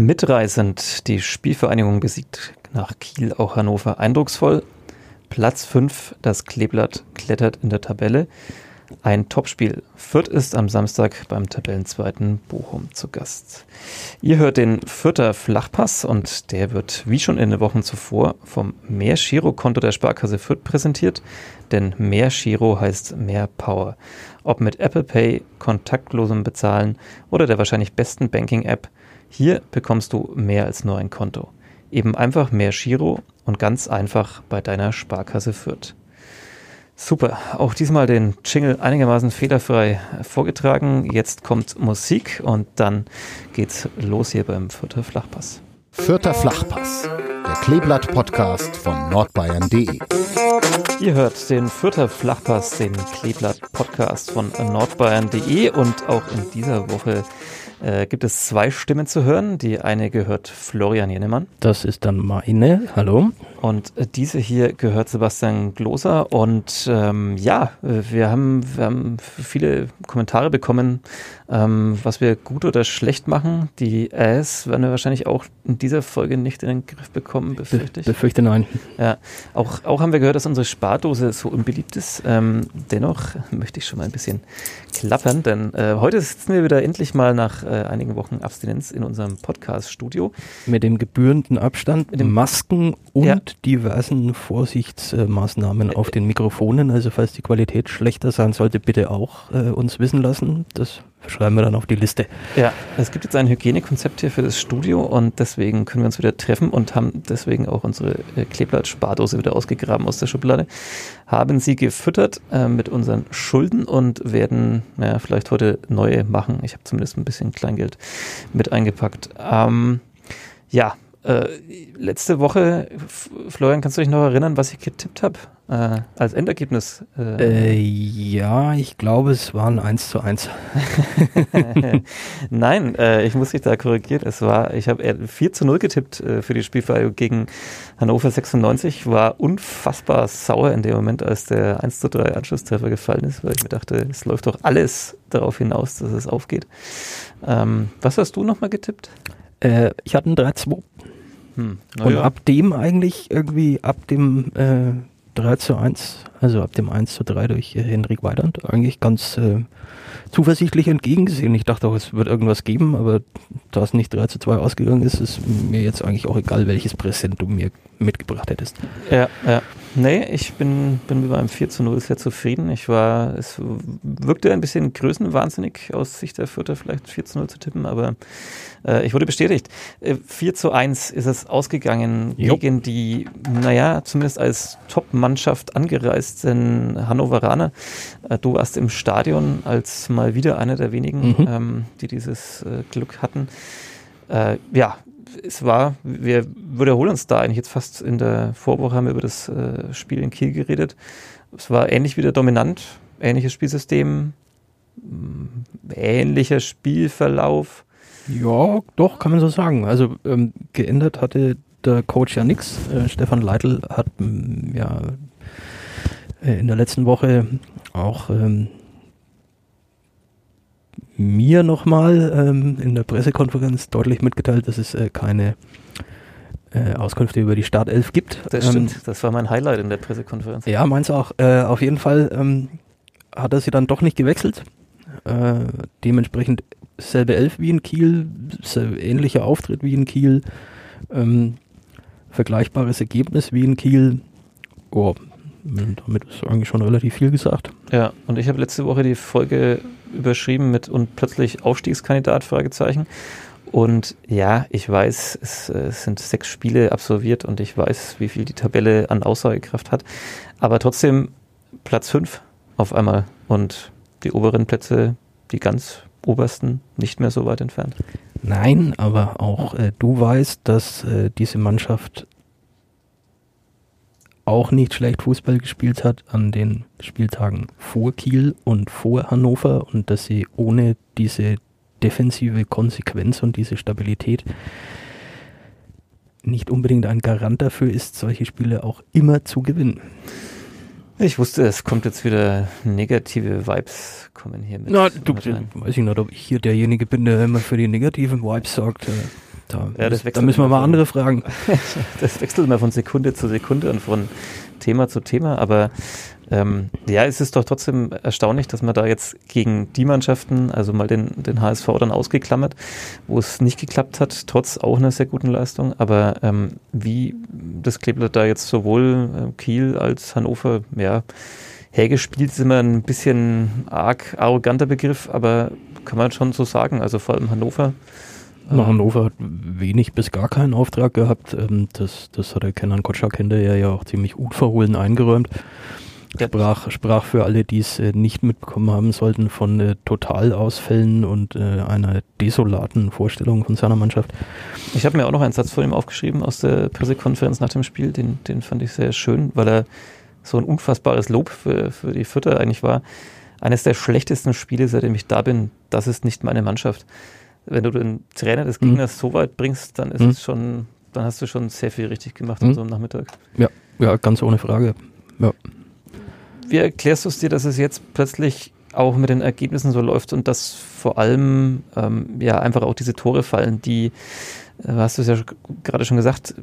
Mitreißend. Die Spielvereinigung besiegt nach Kiel auch Hannover eindrucksvoll. Platz 5, das Kleeblatt klettert in der Tabelle. Ein Topspiel. Fürth ist am Samstag beim Tabellenzweiten Bochum zu Gast. Ihr hört den Fürther Flachpass und der wird wie schon in den Wochen zuvor vom Mehr Konto der Sparkasse Fürth präsentiert, denn Mehr heißt mehr Power. Ob mit Apple Pay, kontaktlosem Bezahlen oder der wahrscheinlich besten Banking-App, hier bekommst du mehr als nur ein Konto. Eben einfach mehr Giro und ganz einfach bei deiner Sparkasse Fürth. Super, auch diesmal den Jingle einigermaßen fehlerfrei vorgetragen. Jetzt kommt Musik und dann geht's los hier beim Vierter Flachpass. Vierter Flachpass, der Kleeblatt-Podcast von nordbayern.de. Ihr hört den Vierter Flachpass, den Kleeblatt-Podcast von nordbayern.de und auch in dieser Woche äh, gibt es zwei Stimmen zu hören. Die eine gehört Florian Jennemann. Das ist dann meine. Hallo. Und äh, diese hier gehört Sebastian Gloser. Und ähm, ja, wir haben, wir haben viele Kommentare bekommen, ähm, was wir gut oder schlecht machen. Die Äs werden wir wahrscheinlich auch in dieser Folge nicht in den Griff bekommen, befürchte ich. Be befürchte nein. Ja, auch, auch haben wir gehört, dass unsere Spardose so unbeliebt ist. Ähm, dennoch möchte ich schon mal ein bisschen klappern, denn äh, heute sitzen wir wieder endlich mal nach äh, einigen Wochen Abstinenz in unserem Podcast-Studio. Mit dem gebührenden Abstand, mit den Masken und ja. Diversen Vorsichtsmaßnahmen auf den Mikrofonen. Also falls die Qualität schlechter sein sollte, bitte auch äh, uns wissen lassen. Das schreiben wir dann auf die Liste. Ja, es gibt jetzt ein Hygienekonzept hier für das Studio und deswegen können wir uns wieder treffen und haben deswegen auch unsere äh, Kleeblatt-Spardose wieder ausgegraben aus der Schublade. Haben sie gefüttert äh, mit unseren Schulden und werden naja, vielleicht heute neue machen. Ich habe zumindest ein bisschen Kleingeld mit eingepackt. Ähm, ja, äh, letzte Woche, Florian, kannst du dich noch erinnern, was ich getippt habe äh, als Endergebnis? Äh, äh, ja, ich glaube, es waren 1 zu 1. Nein, äh, ich muss dich da korrigieren. Es war, ich habe 4 zu 0 getippt für die Spielvereinigung gegen Hannover 96. War unfassbar sauer in dem Moment, als der 1 zu 3 Anschlusstreffer gefallen ist, weil ich mir dachte, es läuft doch alles darauf hinaus, dass es aufgeht. Ähm, was hast du nochmal getippt? Äh, ich hatte ein 3-2. Hm, Und ja. ab dem eigentlich irgendwie, ab dem äh, 3 zu 1, also ab dem 1 zu 3 durch äh, Henrik Weidand, eigentlich ganz äh, zuversichtlich entgegengesehen. Ich dachte auch, es wird irgendwas geben, aber da es nicht 3 zu 2 ausgegangen ist, ist mir jetzt eigentlich auch egal, welches Präsent du mir mitgebracht hättest. Ja, ja. Nee, ich bin, bin mit meinem 4 zu 0 sehr zufrieden. Ich war, es wirkte ein bisschen größenwahnsinnig aus Sicht der Vierter, vielleicht 4 zu 0 zu tippen, aber äh, ich wurde bestätigt. Äh, 4 zu 1 ist es ausgegangen jo. gegen die, naja, zumindest als Top-Mannschaft angereisten Hannoveraner. Äh, du warst im Stadion als mal wieder einer der wenigen, mhm. ähm, die dieses äh, Glück hatten. Äh, ja, es war, wir wiederholen uns da eigentlich jetzt fast in der Vorwoche haben wir über das äh, Spiel in Kiel geredet. Es war ähnlich wie der Dominant, ähnliches Spielsystem, mm, ähnlicher Spielverlauf. Ja, doch, kann man so sagen. Also ähm, geändert hatte der Coach ja nichts. Äh, Stefan Leitl hat ähm, ja äh, in der letzten Woche auch ähm, mir nochmal ähm, in der Pressekonferenz deutlich mitgeteilt, dass es äh, keine äh, Auskünfte über die Startelf gibt. Das ähm, stimmt, das war mein Highlight in der Pressekonferenz. Ja, meins auch. Äh, auf jeden Fall ähm, hat er sie dann doch nicht gewechselt. Äh, dementsprechend selbe Elf wie in Kiel, ähnlicher Auftritt wie in Kiel, ähm, vergleichbares Ergebnis wie in Kiel. Oh, damit ist eigentlich schon relativ viel gesagt. Ja, und ich habe letzte Woche die Folge überschrieben mit und plötzlich Aufstiegskandidat, Fragezeichen. Und ja, ich weiß, es, es, sind sechs Spiele absolviert und ich weiß, wie viel die Tabelle an Aussagekraft hat. Aber trotzdem Platz fünf auf einmal und die oberen Plätze, die ganz obersten, nicht mehr so weit entfernt. Nein, aber auch äh, du weißt, dass äh, diese Mannschaft auch nicht schlecht Fußball gespielt hat an den Spieltagen vor Kiel und vor Hannover und dass sie ohne diese defensive Konsequenz und diese Stabilität nicht unbedingt ein Garant dafür ist, solche Spiele auch immer zu gewinnen. Ich wusste, es kommt jetzt wieder negative Vibes kommen hier mit. Na, du, weiß ich nicht, ob ich hier derjenige bin, der immer für die negativen Vibes sorgt. Da, ja, da müssen wir mal andere fragen. das wechselt immer von Sekunde zu Sekunde und von Thema zu Thema, aber ähm, ja, es ist doch trotzdem erstaunlich, dass man da jetzt gegen die Mannschaften, also mal den, den HSV dann ausgeklammert, wo es nicht geklappt hat, trotz auch einer sehr guten Leistung, aber ähm, wie das Kleeblatt da jetzt sowohl äh, Kiel als Hannover, ja, hergespielt ist immer ein bisschen arg arroganter Begriff, aber kann man schon so sagen, also vor allem Hannover na, Hannover hat wenig bis gar keinen Auftrag gehabt. Ähm, das, das hat der Kenan Kotschak hinterher ja auch ziemlich unverhohlen eingeräumt. Sprach, sprach für alle, die es äh, nicht mitbekommen haben sollten, von äh, Totalausfällen und äh, einer desolaten Vorstellung von seiner Mannschaft. Ich habe mir auch noch einen Satz von ihm aufgeschrieben aus der Pressekonferenz nach dem Spiel, den, den fand ich sehr schön, weil er so ein unfassbares Lob für, für die Vierter eigentlich war. Eines der schlechtesten Spiele, seitdem ich da bin, das ist nicht meine Mannschaft wenn du den Trainer des Gegners mhm. so weit bringst, dann ist mhm. es schon, dann hast du schon sehr viel richtig gemacht mhm. an so einem Nachmittag. Ja, ja, ganz ohne Frage. Ja. Wie erklärst du es dir, dass es jetzt plötzlich auch mit den Ergebnissen so läuft und dass vor allem ähm, ja einfach auch diese Tore fallen, die, äh, hast du es ja gerade schon gesagt,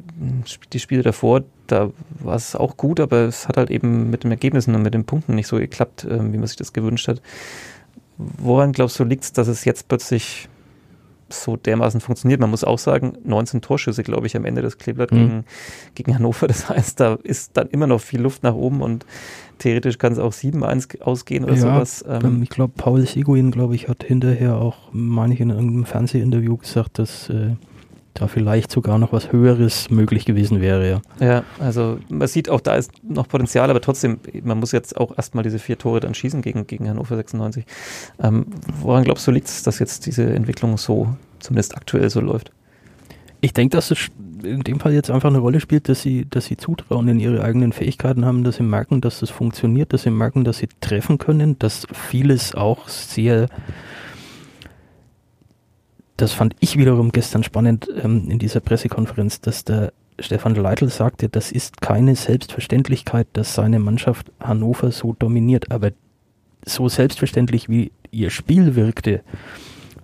die Spiele davor, da war es auch gut, aber es hat halt eben mit den Ergebnissen und mit den Punkten nicht so geklappt, äh, wie man sich das gewünscht hat. Woran glaubst du, liegt es, dass es jetzt plötzlich so dermaßen funktioniert. Man muss auch sagen, 19 Torschüsse, glaube ich, am Ende des Kleeblatt mhm. gegen, gegen Hannover. Das heißt, da ist dann immer noch viel Luft nach oben und theoretisch kann es auch 7-1 ausgehen oder ja, sowas. Ähm, ähm ich glaube, Paul Seguin, glaube ich, hat hinterher auch, meine ich, in irgendeinem Fernsehinterview gesagt, dass äh, da vielleicht sogar noch was Höheres möglich gewesen wäre. Ja. ja, also man sieht auch, da ist noch Potenzial, aber trotzdem, man muss jetzt auch erstmal diese vier Tore dann schießen gegen, gegen Hannover 96. Ähm, woran glaubst du, liegt es, dass jetzt diese Entwicklung so, zumindest aktuell so läuft? Ich denke, dass es in dem Fall jetzt einfach eine Rolle spielt, dass sie, dass sie Zutrauen in ihre eigenen Fähigkeiten haben, dass sie merken, dass das funktioniert, dass sie merken, dass sie treffen können, dass vieles auch sehr das fand ich wiederum gestern spannend ähm, in dieser Pressekonferenz, dass der Stefan Leitl sagte, das ist keine Selbstverständlichkeit, dass seine Mannschaft Hannover so dominiert, aber so selbstverständlich wie ihr Spiel wirkte,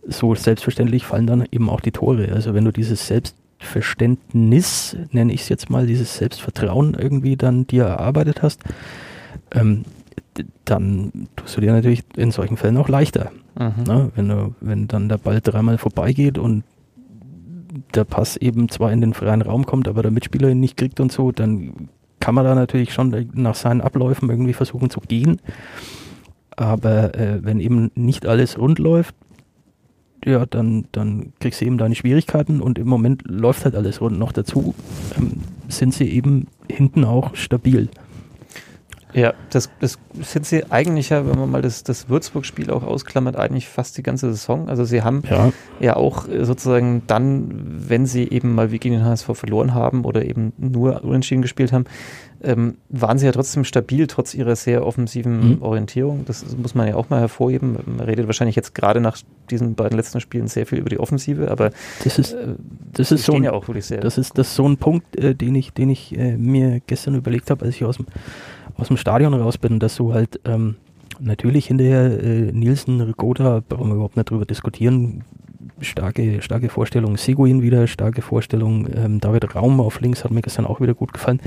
so selbstverständlich fallen dann eben auch die Tore. Also wenn du dieses Selbstverständnis, nenne ich es jetzt mal, dieses Selbstvertrauen irgendwie dann dir erarbeitet hast, ähm, dann tust du dir natürlich in solchen Fällen auch leichter. Mhm. Na, wenn, du, wenn dann der Ball dreimal vorbeigeht und der Pass eben zwar in den freien Raum kommt, aber der Mitspieler ihn nicht kriegt und so, dann kann man da natürlich schon nach seinen Abläufen irgendwie versuchen zu gehen. Aber äh, wenn eben nicht alles rund läuft, ja, dann, dann kriegst du eben deine Schwierigkeiten und im Moment läuft halt alles rund. Noch dazu ähm, sind sie eben hinten auch stabil. Ja, das, das sind sie eigentlich ja, wenn man mal das, das Würzburg-Spiel auch ausklammert, eigentlich fast die ganze Saison. Also sie haben ja. ja auch äh, sozusagen dann, wenn sie eben mal wie gegen den HSV verloren haben oder eben nur unentschieden gespielt haben, ähm, waren sie ja trotzdem stabil, trotz ihrer sehr offensiven mhm. Orientierung. Das muss man ja auch mal hervorheben. Man redet wahrscheinlich jetzt gerade nach diesen beiden letzten Spielen sehr viel über die Offensive, aber das ist, äh, das ist so ein, ja auch wirklich sehr. Das ist, das ist so ein Punkt, äh, den ich, den ich äh, mir gestern überlegt habe, als ich aus dem aus dem Stadion raus bin, dass du halt ähm, natürlich hinterher äh, Nielsen, Rigoda, brauchen wir überhaupt nicht drüber diskutieren, starke, starke Vorstellung, Seguin wieder, starke Vorstellung, ähm, David Raum auf links hat mir gestern auch wieder gut gefallen.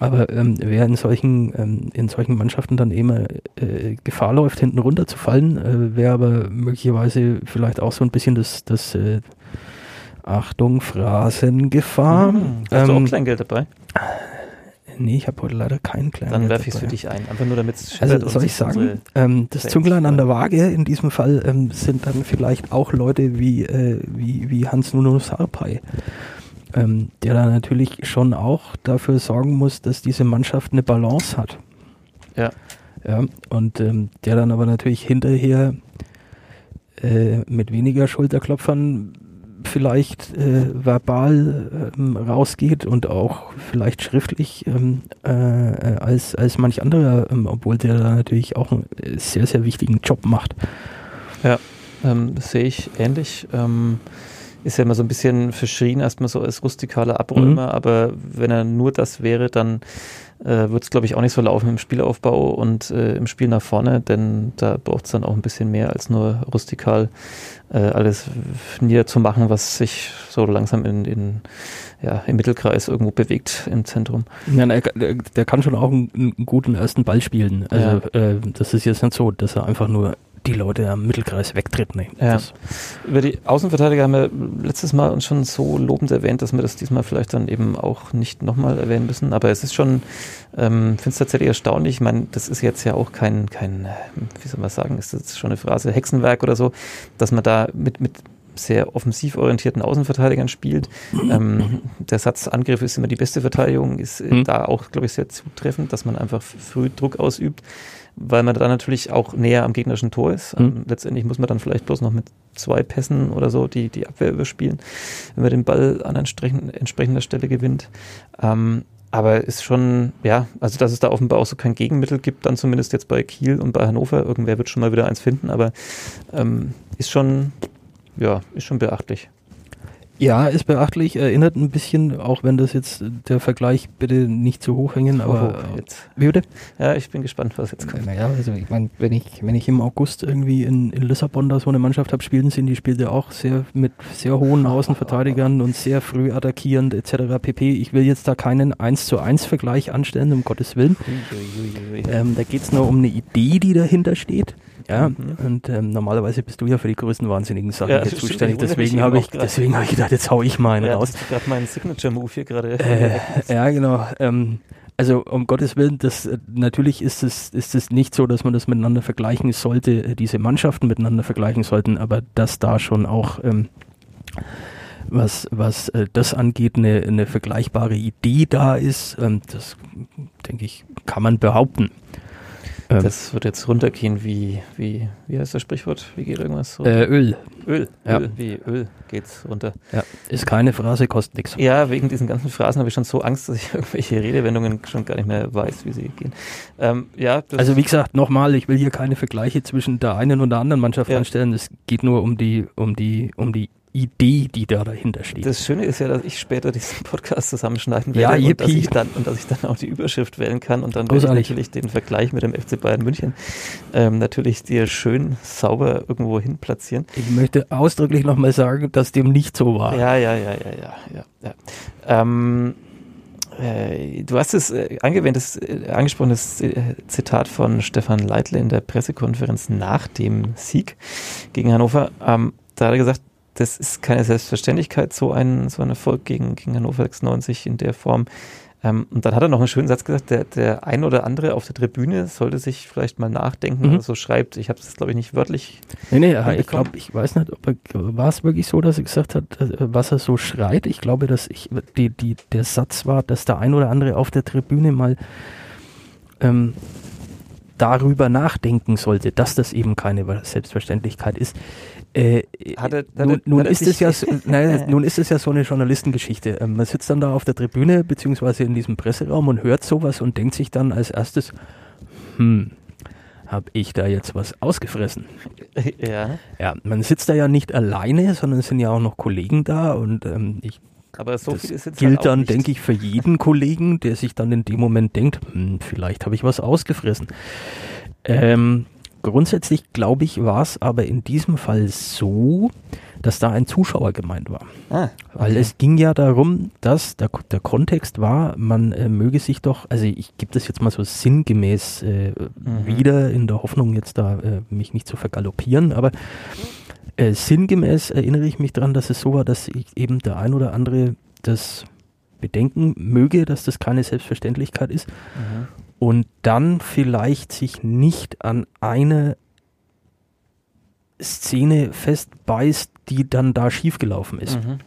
Aber ähm, wer in solchen, ähm, in solchen Mannschaften dann immer äh, Gefahr läuft, hinten runterzufallen, äh, wäre aber möglicherweise vielleicht auch so ein bisschen das, das äh, Achtung, Phrasengefahr. Mhm. Hast ähm, du auch ähm, Kleingeld dabei? Nee, ich habe heute leider keinen kleinen. Dann werfe ich es für dich ein, einfach nur damit es Also soll ich sagen, ähm, das Zünglein an der Waage in diesem Fall ähm, sind dann vielleicht auch Leute wie, äh, wie, wie Hans Nuno Sarpay, ähm, der da natürlich schon auch dafür sorgen muss, dass diese Mannschaft eine Balance hat. Ja. Ja, und ähm, der dann aber natürlich hinterher äh, mit weniger Schulterklopfern vielleicht äh, verbal ähm, rausgeht und auch vielleicht schriftlich ähm, äh, als, als manch anderer, ähm, obwohl der da natürlich auch einen sehr, sehr wichtigen Job macht. Ja, ähm, das sehe ich ähnlich. Ist ja immer so ein bisschen verschrien, erstmal so als rustikaler Abräumer, mhm. aber wenn er nur das wäre, dann äh, wird es, glaube ich, auch nicht so laufen im Spielaufbau und äh, im Spiel nach vorne, denn da braucht es dann auch ein bisschen mehr als nur rustikal äh, alles niederzumachen, was sich so langsam in, in, ja, im Mittelkreis irgendwo bewegt im Zentrum. Ja, der, der kann schon auch einen, einen, guten ersten Ball spielen. Also ja. äh, das ist jetzt nicht so, dass er einfach nur die Leute am Mittelkreis wegtritt. Nee, ja. Über die Außenverteidiger haben wir letztes Mal uns schon so lobend erwähnt, dass wir das diesmal vielleicht dann eben auch nicht nochmal erwähnen müssen. Aber es ist schon, ähm, finde es tatsächlich erstaunlich. Ich meine, das ist jetzt ja auch kein, kein, wie soll man sagen, ist das schon eine Phrase, Hexenwerk oder so, dass man da mit, mit sehr offensiv orientierten Außenverteidigern spielt. Ähm, der Satz Angriff ist immer die beste Verteidigung, ist mhm. da auch, glaube ich, sehr zutreffend, dass man einfach früh Druck ausübt weil man dann natürlich auch näher am gegnerischen Tor ist. Mhm. Letztendlich muss man dann vielleicht bloß noch mit zwei Pässen oder so die, die Abwehr überspielen, wenn man den Ball an entsprechender Stelle gewinnt. Ähm, aber ist schon, ja, also dass es da offenbar auch so kein Gegenmittel gibt, dann zumindest jetzt bei Kiel und bei Hannover. Irgendwer wird schon mal wieder eins finden, aber ähm, ist schon, ja, ist schon beachtlich. Ja, ist beachtlich, erinnert ein bisschen, auch wenn das jetzt der Vergleich bitte nicht zu hoch hängen, aber oh, jetzt. Wie bitte? Ja, ich bin gespannt, was jetzt kommt. Naja, also ich meine, wenn ich, wenn ich im August irgendwie in, in Lissabon da so eine Mannschaft habe spielen sehen, die spielt ja auch sehr mit sehr hohen Außenverteidigern und sehr früh attackierend etc. pp. Ich will jetzt da keinen 1 zu 1 Vergleich anstellen, um Gottes Willen. Ähm, da geht es nur um eine Idee, die dahinter steht. Ja, mhm. und ähm, normalerweise bist du ja für die größten wahnsinnigen Sachen ja, hier zuständig. Deswegen habe ich, deswegen habe ich gedacht, jetzt hau ich meinen ja, raus. Ist gerade mein Signature-Move hier gerade. Äh, ja, genau. Ähm, also um Gottes Willen, das äh, natürlich ist es ist es nicht so, dass man das miteinander vergleichen sollte, äh, diese Mannschaften miteinander vergleichen sollten, aber dass da schon auch ähm, was was äh, das angeht, eine, eine vergleichbare Idee da ist, ähm, das denke ich, kann man behaupten. Ähm, das wird jetzt runtergehen wie, wie, wie heißt das Sprichwort? Wie geht irgendwas? So? Äh, Öl. Öl, ja. Öl, wie Öl geht's runter. Ja, ist keine Phrase, kostet nichts. Ja, wegen diesen ganzen Phrasen habe ich schon so Angst, dass ich irgendwelche Redewendungen schon gar nicht mehr weiß, wie sie gehen. Ähm, ja, also wie gesagt, nochmal, ich will hier keine Vergleiche zwischen der einen und der anderen Mannschaft ja. anstellen. Es geht nur um die, um die, um die Idee, die da dahinter steht. Das Schöne ist ja, dass ich später diesen Podcast zusammenschneiden werde ja, und, dass ich dann, und dass ich dann auch die Überschrift wählen kann und dann werde ich natürlich den Vergleich mit dem FC Bayern München ähm, natürlich dir schön sauber irgendwo hin platzieren. Ich möchte ausdrücklich nochmal sagen, dass dem nicht so war. Ja, ja, ja, ja, ja, ja. ja. Ähm, äh, du hast es äh, angewendtes, äh, angesprochenes äh, Zitat von Stefan Leitl in der Pressekonferenz nach dem Sieg gegen Hannover. Ähm, da hat er gesagt, das ist keine Selbstverständlichkeit, so ein, so ein Erfolg gegen, gegen Hannover 96 in der Form. Ähm, und dann hat er noch einen schönen Satz gesagt, der, der ein oder andere auf der Tribüne sollte sich vielleicht mal nachdenken, mhm. so schreibt. Ich habe es, glaube ich, nicht wörtlich. Nee, nee, ich glaube, ich weiß nicht, ob er, war es wirklich so, dass er gesagt hat, äh, was er so schreit. Ich glaube, dass ich, die, die, der Satz war, dass der ein oder andere auf der Tribüne mal ähm, darüber nachdenken sollte, dass das eben keine Selbstverständlichkeit ist. Äh, hatte, hatte, nun, nun ist es ja, so, nein, nun ist es ja so eine Journalistengeschichte. Ähm, man sitzt dann da auf der Tribüne beziehungsweise in diesem Presseraum und hört sowas und denkt sich dann als erstes, hm, habe ich da jetzt was ausgefressen? Ja. Ja, man sitzt da ja nicht alleine, sondern es sind ja auch noch Kollegen da und ähm, ich aber so viel ist jetzt gilt halt dann, denke ich, für jeden Kollegen, der sich dann in dem Moment denkt, hm, vielleicht habe ich was ausgefressen. Ähm, Grundsätzlich glaube ich, war es aber in diesem Fall so, dass da ein Zuschauer gemeint war. Ah, okay. Weil es ging ja darum, dass der, der Kontext war, man äh, möge sich doch, also ich gebe das jetzt mal so sinngemäß äh, mhm. wieder, in der Hoffnung jetzt da äh, mich nicht zu vergaloppieren, aber äh, sinngemäß erinnere ich mich daran, dass es so war, dass ich eben der ein oder andere das bedenken möge, dass das keine Selbstverständlichkeit ist. Mhm und dann vielleicht sich nicht an eine Szene festbeißt, die dann da schiefgelaufen ist. Mhm.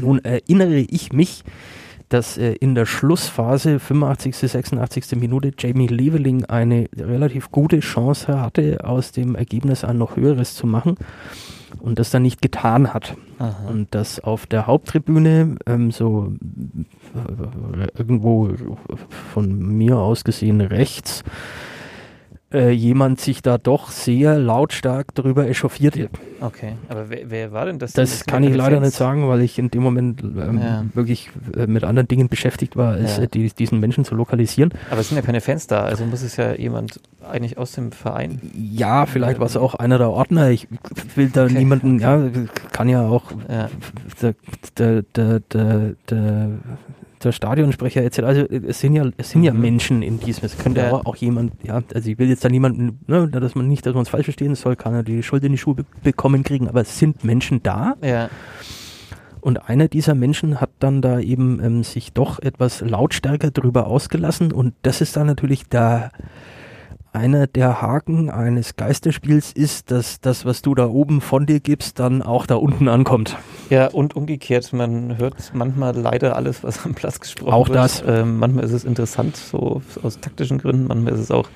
Nun erinnere ich mich, dass äh, in der Schlussphase, 85., 86. Minute, Jamie Leveling eine relativ gute Chance hatte, aus dem Ergebnis ein noch höheres zu machen und das dann nicht getan hat. Aha. Und dass auf der Haupttribüne ähm, so äh, irgendwo von mir aus gesehen rechts äh, jemand sich da doch sehr lautstark darüber echauffierte. Okay, aber wer, wer war denn das? Das, kann ich leider nicht sagen, weil ich in dem Moment ähm, ja. wirklich äh, mit anderen Dingen beschäftigt war, als ja. äh, die, diesen Menschen zu lokalisieren. Aber es sind ja keine Fans da, also muss es ja jemand eigentlich aus dem Verein. Ja, vielleicht war es auch einer der Ordner. Ich will da okay. niemanden, ja, kann ja auch ja. der, der, der, der, der Stadionsprecher etc. Also es sind ja, es sind ja mhm. Menschen in diesem. Es könnte ja. auch jemand, ja, also ich will jetzt da niemanden, ne, dass man nicht, dass man es falsch verstehen soll, kann er die Schuld in die Schuhe be bekommen kriegen, aber es sind Menschen da. Ja. Und einer dieser Menschen hat dann da eben ähm, sich doch etwas lautstärker drüber ausgelassen und das ist dann natürlich der einer der Haken eines Geisterspiels ist, dass das, was du da oben von dir gibst, dann auch da unten ankommt. Ja, und umgekehrt, man hört manchmal leider alles, was am Platz gesprochen auch wird. Auch das. Ähm, manchmal ist es interessant, so aus taktischen Gründen, manchmal ist es auch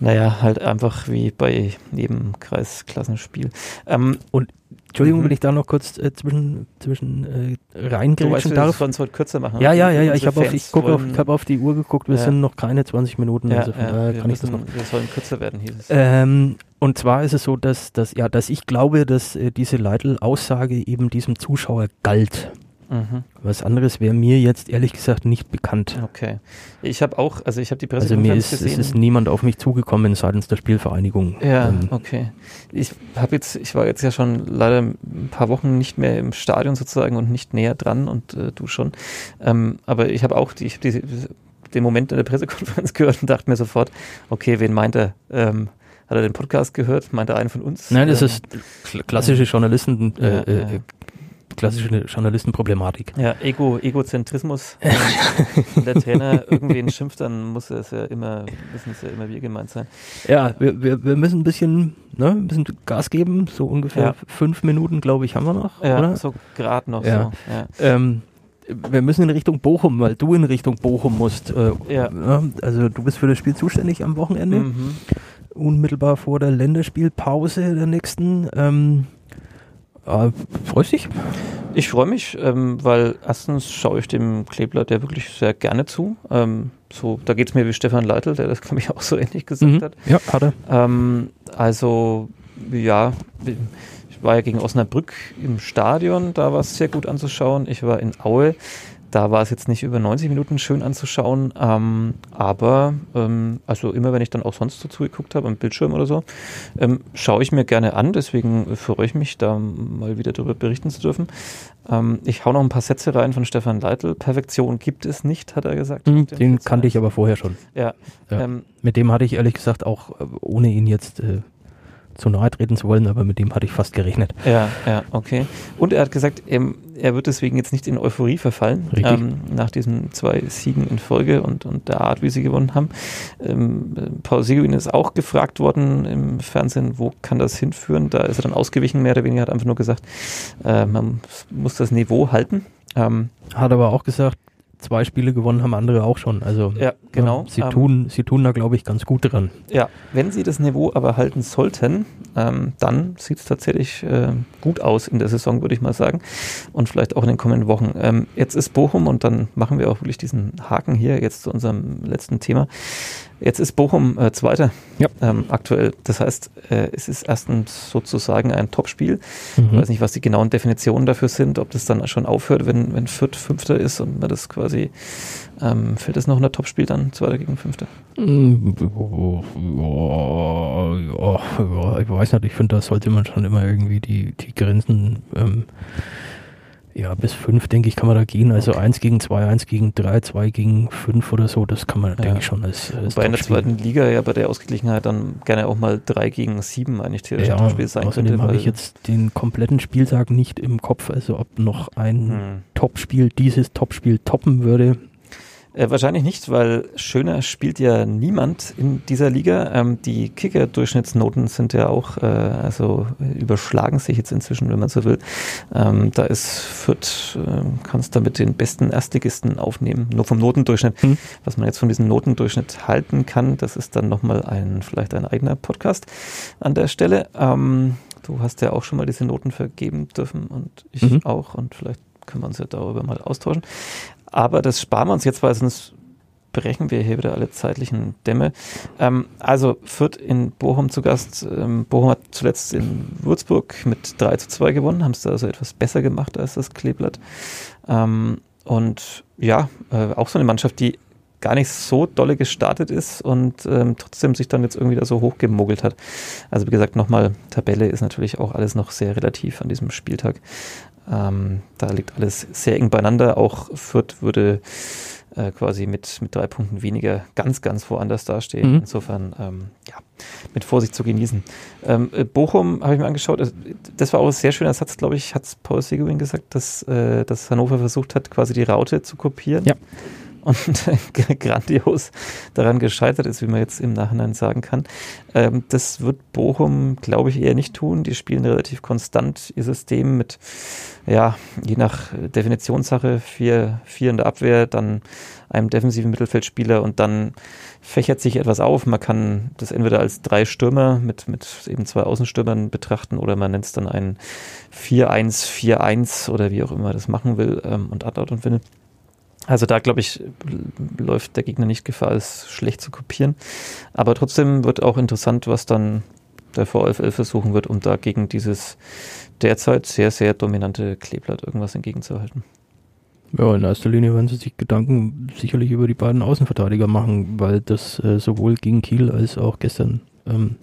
naja, halt einfach wie bei Nebenkreisklassenspiel. Ähm, und Entschuldigung, mhm. wenn ich da noch kurz äh, zwischen, zwischen äh, reingrätschen darf. Du heute kürzer machen. Ja, ja, ja, ja. ich habe auf, ich guck auf, ich hab auf die Uhr geguckt, wir ja. sind noch keine 20 Minuten. Ja, also von ja, daher kann müssen, ich das noch. Wir sollen kürzer werden, hieß es. Ähm, und zwar ist es so, dass, dass, ja, dass ich glaube, dass äh, diese Leitl-Aussage eben diesem Zuschauer galt. Mhm. Was anderes wäre mir jetzt ehrlich gesagt nicht bekannt. Okay. Ich habe auch, also ich habe die Presse Also mir ist, gesehen. es ist niemand auf mich zugekommen seitens der Spielvereinigung. Ja, ähm, okay. Ich habe jetzt, ich war jetzt ja schon leider ein paar Wochen nicht mehr im Stadion sozusagen und nicht näher dran und äh, du schon. Ähm, aber ich habe auch die, ich hab die, den Moment in der Pressekonferenz gehört und dachte mir sofort, okay, wen meint er? Ähm, hat er den Podcast gehört? Meint er einen von uns? Nein, das ähm, ist klassische Journalisten, äh, ja, äh, ja klassische Journalistenproblematik. Ja, Ego, Egozentrismus. Wenn der Trainer irgendwen schimpft, dann muss es ja immer, müssen es ja immer wir gemeint sein. Ja, wir, wir, wir müssen ein bisschen, ne, ein bisschen Gas geben, so ungefähr ja. fünf Minuten, glaube ich, haben wir noch. Ja, oder? so gerade noch ja. so. Ja. Ähm, wir müssen in Richtung Bochum, weil du in Richtung Bochum musst. Äh, ja. Also du bist für das Spiel zuständig am Wochenende. Mhm. Unmittelbar vor der Länderspielpause der nächsten. Ähm, äh, freust dich? Ich freue mich, ähm, weil erstens schaue ich dem Kleeblatt ja wirklich sehr gerne zu. Ähm, so, da geht es mir wie Stefan Leitl, der das, glaube ich, auch so ähnlich gesagt mhm. hat. Ja, hat er. Ähm, also, ja, ich war ja gegen Osnabrück im Stadion, da war es sehr gut anzuschauen. Ich war in Aue da war es jetzt nicht über 90 Minuten schön anzuschauen, ähm, aber ähm, also immer wenn ich dann auch sonst so zugeguckt habe am Bildschirm oder so, ähm, schaue ich mir gerne an. Deswegen freue ich mich, da mal wieder darüber berichten zu dürfen. Ähm, ich hau noch ein paar Sätze rein von Stefan Leitl. Perfektion gibt es nicht, hat er gesagt. Mhm, den kannte ich aber vorher schon. Ja. ja. Ähm, Mit dem hatte ich ehrlich gesagt auch, äh, ohne ihn jetzt äh, zu nahe treten zu wollen, aber mit dem hatte ich fast gerechnet. Ja, ja, okay. Und er hat gesagt, ähm, er wird deswegen jetzt nicht in Euphorie verfallen, ähm, nach diesen zwei Siegen in Folge und, und der Art, wie sie gewonnen haben. Ähm, Paul Seguin ist auch gefragt worden im Fernsehen, wo kann das hinführen? Da ist er dann ausgewichen, mehr oder weniger, hat einfach nur gesagt, äh, man muss das Niveau halten. Ähm, hat aber auch gesagt, zwei Spiele gewonnen haben andere auch schon. Also ja, genau. Ja, sie, ähm, tun, sie tun da, glaube ich, ganz gut dran. Ja, wenn sie das Niveau aber halten sollten, ähm, dann sieht es tatsächlich äh, gut aus in der Saison, würde ich mal sagen. Und vielleicht auch in den kommenden Wochen. Ähm, jetzt ist Bochum und dann machen wir auch wirklich diesen Haken hier jetzt zu unserem letzten Thema. Jetzt ist Bochum äh, Zweiter ja. ähm, aktuell. Das heißt, äh, es ist erstens sozusagen ein Topspiel. Mhm. Ich weiß nicht, was die genauen Definitionen dafür sind, ob das dann schon aufhört, wenn, wenn Fürth Fünfter ist und man das quasi, ähm, fällt das noch unter Topspiel dann, Zweiter gegen Fünfter? Mhm. ich weiß nicht, ich finde, da sollte man schon immer irgendwie die, die Grenzen ähm, ja, bis fünf, denke ich, kann man da gehen. Also okay. eins gegen zwei, eins gegen drei, zwei gegen fünf oder so, das kann man, ja. denke ich, schon als, als Wobei in der zweiten Liga ja bei der Ausgeglichenheit dann gerne auch mal drei gegen sieben eigentlich theoretisch ja, Spiel sein außerdem könnte. habe ich jetzt den kompletten Spieltag nicht im Kopf, also ob noch ein hm. Topspiel dieses Topspiel toppen würde. Äh, wahrscheinlich nicht, weil schöner spielt ja niemand in dieser Liga. Ähm, die Kicker-Durchschnittsnoten sind ja auch, äh, also überschlagen sich jetzt inzwischen, wenn man so will. Ähm, da ist Fürth, äh, kannst da mit den besten Erstligisten aufnehmen, nur vom Notendurchschnitt. Hm. Was man jetzt von diesem Notendurchschnitt halten kann, das ist dann nochmal ein, vielleicht ein eigener Podcast an der Stelle. Ähm, du hast ja auch schon mal diese Noten vergeben dürfen und ich mhm. auch und vielleicht können wir uns ja darüber mal austauschen. Aber das sparen wir uns jetzt, weil sonst brechen wir hier wieder alle zeitlichen Dämme. Ähm, also Fürth in Bochum zu Gast. Ähm, Bochum hat zuletzt in Würzburg mit 3 zu 2 gewonnen, haben es da also etwas besser gemacht als das Kleeblatt. Ähm, und ja, äh, auch so eine Mannschaft, die gar nicht so dolle gestartet ist und ähm, trotzdem sich dann jetzt irgendwie da so hochgemogelt hat. Also wie gesagt, nochmal, Tabelle ist natürlich auch alles noch sehr relativ an diesem Spieltag. Ähm, da liegt alles sehr eng beieinander. Auch Fürth würde äh, quasi mit, mit drei Punkten weniger ganz, ganz woanders dastehen. Mhm. Insofern, ähm, ja, mit Vorsicht zu genießen. Ähm, äh, Bochum habe ich mir angeschaut, das war auch ein sehr schöner Satz, glaube ich, hat Paul Seguin gesagt, dass, äh, dass Hannover versucht hat, quasi die Raute zu kopieren. Ja und grandios daran gescheitert ist, wie man jetzt im Nachhinein sagen kann. Ähm, das wird Bochum, glaube ich, eher nicht tun. Die spielen relativ konstant ihr System mit, ja, je nach Definitionssache, vier, vier in der Abwehr, dann einem defensiven Mittelfeldspieler und dann fächert sich etwas auf. Man kann das entweder als drei Stürmer mit, mit eben zwei Außenstürmern betrachten oder man nennt es dann ein 4-1-4-1 oder wie auch immer das machen will ähm, und Art und Winde. Also da, glaube ich, läuft der Gegner nicht Gefahr, es schlecht zu kopieren. Aber trotzdem wird auch interessant, was dann der VfL versuchen wird, um da gegen dieses derzeit sehr, sehr dominante Kleeblatt irgendwas entgegenzuhalten. Ja, in erster Linie werden sie sich Gedanken sicherlich über die beiden Außenverteidiger machen, weil das äh, sowohl gegen Kiel als auch gestern ähm,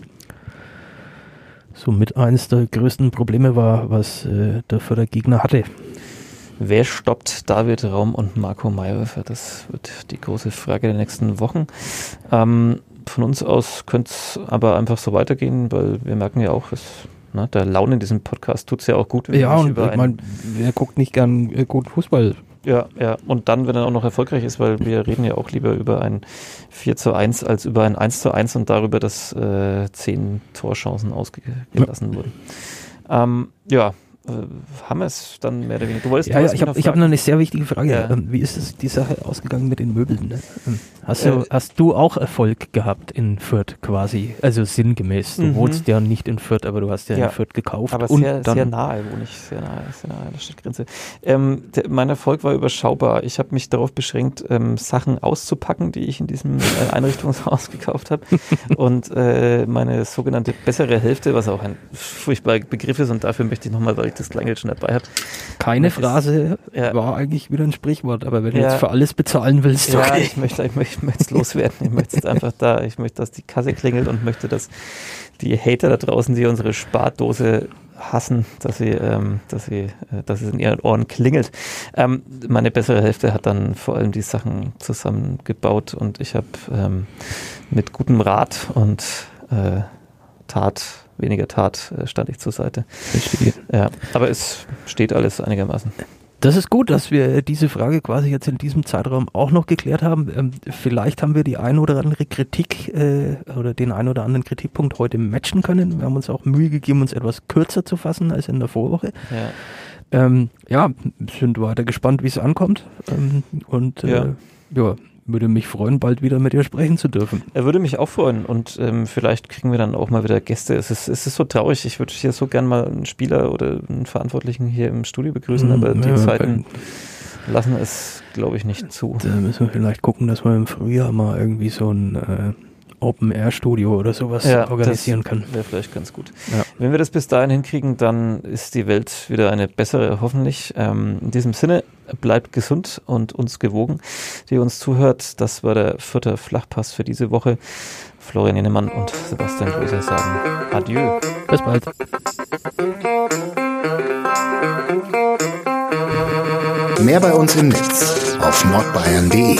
so mit eines der größten Probleme war, was äh, der Fördergegner hatte. Wer stoppt David Raum und Marco Mayhofer? Das wird die große Frage der nächsten Wochen. Ähm, von uns aus könnte es aber einfach so weitergehen, weil wir merken ja auch, dass ne, der Laune in diesem Podcast tut es ja auch gut. ja, und ich meine, wer guckt nicht gern äh, gut Fußball? Ja, ja. Und dann, wenn er auch noch erfolgreich ist, weil wir reden ja auch lieber über ein 4 zu 1 als über ein 1 zu 1 und darüber, dass äh, zehn Torchancen ausgelassen ja. wurden. Ähm, ja, haben wir es dann mehr oder weniger. Du wolltest, ja, ja ich habe hab noch eine sehr wichtige Frage. Ja. Ähm, wie ist es, die Sache ausgegangen mit den Möbeln? Ne? Ähm, hast, du, äh, hast du auch Erfolg gehabt in Fürth quasi? Also sinngemäß. Du mhm. wohnst ja nicht in Fürth, aber du hast ja, ja in Fürth gekauft. Aber und sehr, dann sehr nahe wohne ich, sehr nahe, sehr nahe an der Stadtgrenze. Ähm, der, mein Erfolg war überschaubar. Ich habe mich darauf beschränkt, ähm, Sachen auszupacken, die ich in diesem äh, Einrichtungshaus gekauft habe. und äh, meine sogenannte bessere Hälfte, was auch ein furchtbarer Begriff ist und dafür möchte ich nochmal, ich das Kleingeld schon dabei habe. Keine das Phrase ja. war eigentlich wieder ein Sprichwort, aber wenn du jetzt für alles bezahlen willst, okay. Ja, ich möchte, ich möchte, möchte es loswerden. Ich möchte es einfach da, ich möchte, dass die Kasse klingelt und möchte, dass die Hater da draußen, die unsere Spardose hassen, dass sie, ähm, dass sie, äh, dass es in ihren Ohren klingelt. Ähm, meine bessere Hälfte hat dann vor allem die Sachen zusammengebaut und ich habe ähm, mit gutem Rat und äh, Tat weniger Tat äh, stand ich zur Seite. Verstehe. Ja, aber es steht alles einigermaßen. Das ist gut, dass wir diese Frage quasi jetzt in diesem Zeitraum auch noch geklärt haben. Ähm, vielleicht haben wir die ein oder andere Kritik äh, oder den ein oder anderen Kritikpunkt heute matchen können. Wir haben uns auch Mühe gegeben, uns etwas kürzer zu fassen als in der Vorwoche. Ja, ähm, ja sind weiter gespannt, wie es ankommt. Ähm, und äh, ja. ja, würde mich freuen, bald wieder mit dir sprechen zu dürfen. Er würde mich auch freuen und ähm, vielleicht kriegen wir dann auch mal wieder Gäste. Es ist, es ist so traurig. Ich würde hier so gern mal einen Spieler oder einen Verantwortlichen hier im Studio begrüßen, mhm, aber die ja, Zeiten lassen es, glaube ich, nicht zu. Da müssen wir vielleicht gucken, dass wir im Frühjahr mal irgendwie so ein äh, Open-Air-Studio oder sowas ja, organisieren können. Wäre vielleicht ganz gut. Ja. Wenn wir das bis dahin hinkriegen, dann ist die Welt wieder eine bessere, hoffentlich. Ähm, in diesem Sinne, bleibt gesund und uns gewogen, die uns zuhört. Das war der vierte Flachpass für diese Woche. Florian Jennemann und Sebastian Gröser sagen Adieu. Bis bald. Mehr bei uns im Netz auf nordbayern.de